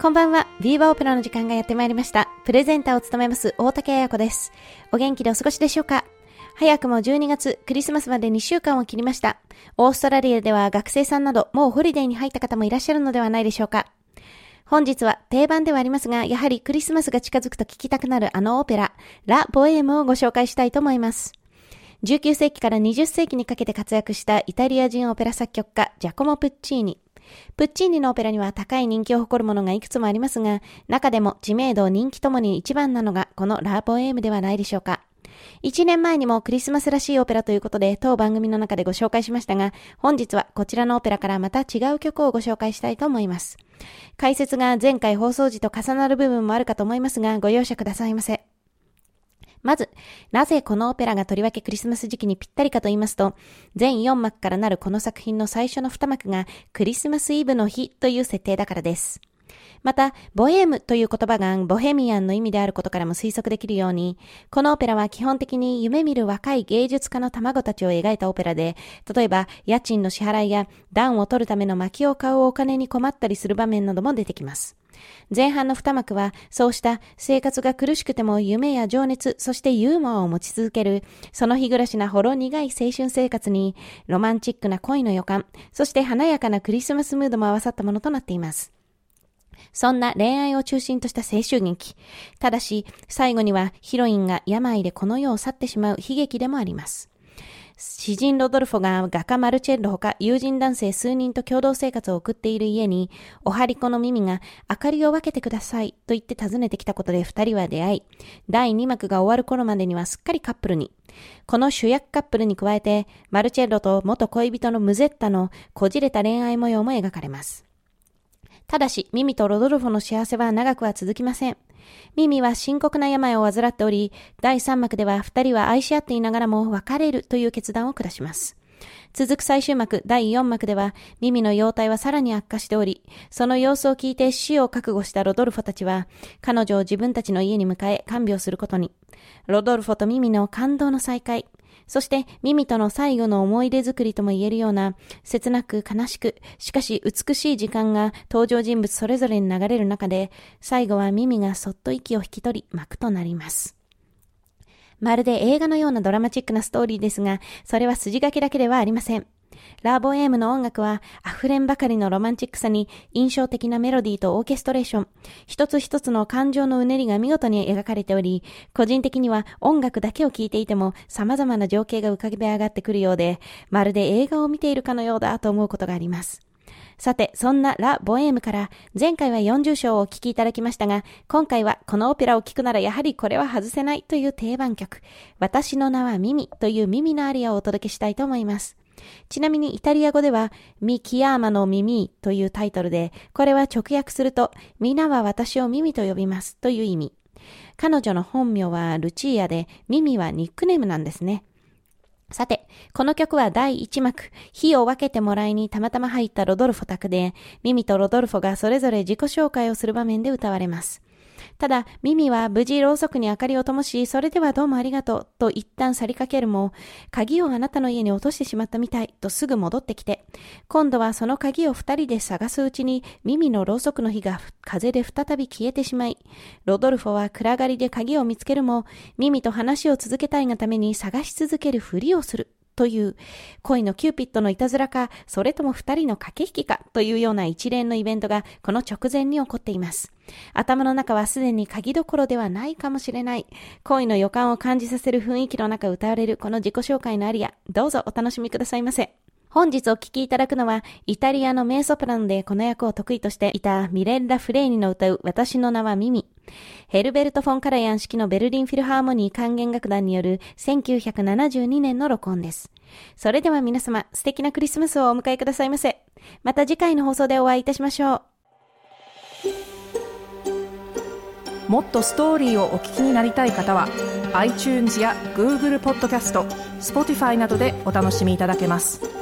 こんばんは。ビーバーオペラの時間がやってまいりました。プレゼンターを務めます大竹彩子です。お元気でお過ごしでしょうか？早くも12月、クリスマスまで2週間を切りました。オーストラリアでは学生さんなど、もうホリデーに入った方もいらっしゃるのではないでしょうか？本日は定番ではありますが、やはりクリスマスが近づくと聴きたくなるあのオペラ、ラ・ボエームをご紹介したいと思います。19世紀から20世紀にかけて活躍したイタリア人オペラ作曲家、ジャコモ・プッチーニ。プッチーニのオペラには高い人気を誇るものがいくつもありますが、中でも知名度、人気ともに一番なのがこのラー・ボエームではないでしょうか。1年前にもクリスマスらしいオペラということで当番組の中でご紹介しましたが、本日はこちらのオペラからまた違う曲をご紹介したいと思います。解説が前回放送時と重なる部分もあるかと思いますが、ご容赦くださいませ。まず、なぜこのオペラがとりわけクリスマス時期にぴったりかと言いますと、全4幕からなるこの作品の最初の2幕がクリスマスイブの日という設定だからです。また、ボエームという言葉がボヘミアンの意味であることからも推測できるように、このオペラは基本的に夢見る若い芸術家の卵たちを描いたオペラで、例えば家賃の支払いや暖を取るための薪を買うお金に困ったりする場面なども出てきます。前半の二幕は、そうした生活が苦しくても夢や情熱、そしてユーモアを持ち続ける、その日暮らしなほろ苦い青春生活に、ロマンチックな恋の予感、そして華やかなクリスマスムードも合わさったものとなっています。そんな恋愛を中心とした青春劇。ただし、最後にはヒロインが病でこの世を去ってしまう悲劇でもあります。詩人ロドルフォが画家マルチェッロほか友人男性数人と共同生活を送っている家に、おはりこのミミが明かりを分けてくださいと言って訪ねてきたことで二人は出会い、第2幕が終わる頃までにはすっかりカップルに。この主役カップルに加えて、マルチェッロと元恋人のムゼッタのこじれた恋愛模様も描かれます。ただし、ミミとロドルフォの幸せは長くは続きません。ミミは深刻な病を患っており、第3幕では二人は愛し合っていながらも別れるという決断を下します。続く最終幕、第4幕では、ミミの容態はさらに悪化しており、その様子を聞いて死を覚悟したロドルフォたちは、彼女を自分たちの家に迎え看病することに。ロドルフォとミミの感動の再会。そして、ミミとの最後の思い出作りとも言えるような、切なく悲しく、しかし美しい時間が登場人物それぞれに流れる中で、最後はミミがそっと息を引き取り、幕となります。まるで映画のようなドラマチックなストーリーですが、それは筋書きだけではありません。ラーボエームの音楽は溢れんばかりのロマンチックさに印象的なメロディーとオーケストレーション、一つ一つの感情のうねりが見事に描かれており、個人的には音楽だけを聴いていても様々な情景が浮かび上がってくるようで、まるで映画を見ているかのようだと思うことがあります。さて、そんなラ・ボエームから、前回は40章をお聴きいただきましたが、今回はこのオペラを聴くならやはりこれは外せないという定番曲、私の名はミミというミミのアリアをお届けしたいと思います。ちなみにイタリア語では、ミキヤーマの耳というタイトルで、これは直訳すると、皆は私をミミと呼びますという意味。彼女の本名はルチーアで、ミミはニックネームなんですね。さて、この曲は第1幕、火を分けてもらいにたまたま入ったロドルフォ宅で、ミミとロドルフォがそれぞれ自己紹介をする場面で歌われます。ただ、ミミは無事ろうそくに明かりを灯し、それではどうもありがとう、と一旦去りかけるも、鍵をあなたの家に落としてしまったみたい、とすぐ戻ってきて、今度はその鍵を二人で探すうちに、ミミのろうそくの火が風で再び消えてしまい、ロドルフォは暗がりで鍵を見つけるも、ミミと話を続けたいがために探し続けるふりをする。という恋のキューピッドのいたずらか、それとも二人の駆け引きかというような一連のイベントがこの直前に起こっています。頭の中はすでに鍵どころではないかもしれない。恋の予感を感じさせる雰囲気の中歌われるこの自己紹介のアリア、どうぞお楽しみくださいませ。本日お聴きいただくのは、イタリアの名ソプラノでこの役を得意としていたミレッラ・フレーニの歌う私の名はミミ。ヘルベルト・フォン・カラヤン式のベルリンフィルハーモニー管弦楽団による1972年の録音です。それでは皆様、素敵なクリスマスをお迎えくださいませ。また次回の放送でお会いいたしましょう。もっとストーリーをお聞きになりたい方は iTunes や Google ポッドキャスト Spotify などでお楽しみいただけます